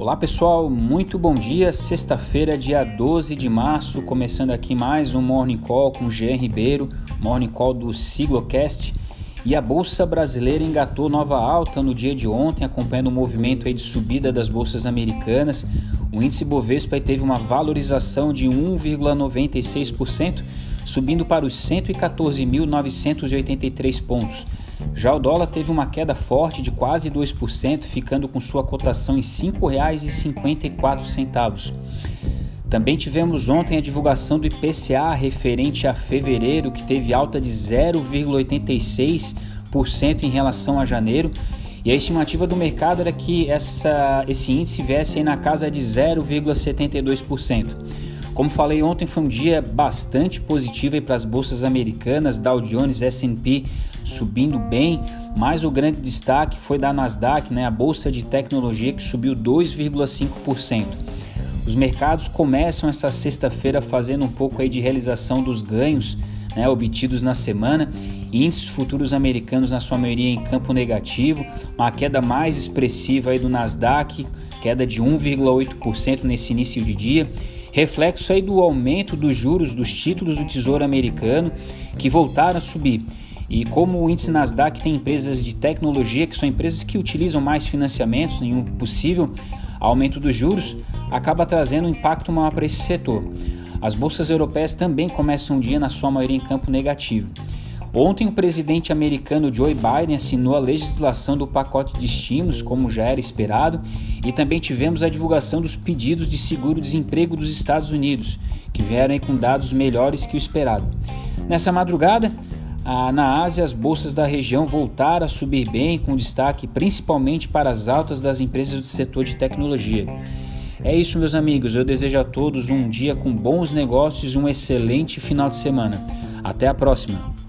Olá pessoal, muito bom dia. Sexta-feira, dia 12 de março, começando aqui mais um Morning Call com Jean Ribeiro, Morning Call do Siglocast. E a bolsa brasileira engatou nova alta no dia de ontem, acompanhando o movimento aí de subida das bolsas americanas. O índice Bovespa teve uma valorização de 1,96%, subindo para os 114.983 pontos. Já o dólar teve uma queda forte de quase 2%, ficando com sua cotação em R$ 5,54. Também tivemos ontem a divulgação do IPCA referente a fevereiro, que teve alta de 0,86% em relação a janeiro. E a estimativa do mercado era que essa, esse índice viesse na casa de 0,72%. Como falei ontem, foi um dia bastante positivo para as bolsas americanas, Dow Jones, S&P subindo bem, mas o grande destaque foi da Nasdaq, né, a bolsa de tecnologia que subiu 2,5%. Os mercados começam essa sexta-feira fazendo um pouco aí de realização dos ganhos né, obtidos na semana. Índices futuros americanos, na sua maioria, em campo negativo, uma queda mais expressiva aí do Nasdaq, queda de 1,8% nesse início de dia reflexo aí do aumento dos juros dos títulos do Tesouro Americano que voltaram a subir. E como o índice Nasdaq tem empresas de tecnologia, que são empresas que utilizam mais financiamentos em um possível aumento dos juros, acaba trazendo um impacto maior para esse setor. As bolsas europeias também começam o dia, na sua maioria, em campo negativo. Ontem, o presidente americano Joe Biden assinou a legislação do pacote de estímulos, como já era esperado, e também tivemos a divulgação dos pedidos de seguro-desemprego dos Estados Unidos, que vieram com dados melhores que o esperado. Nessa madrugada, na Ásia, as bolsas da região voltaram a subir bem, com destaque principalmente para as altas das empresas do setor de tecnologia. É isso, meus amigos. Eu desejo a todos um dia com bons negócios e um excelente final de semana. Até a próxima!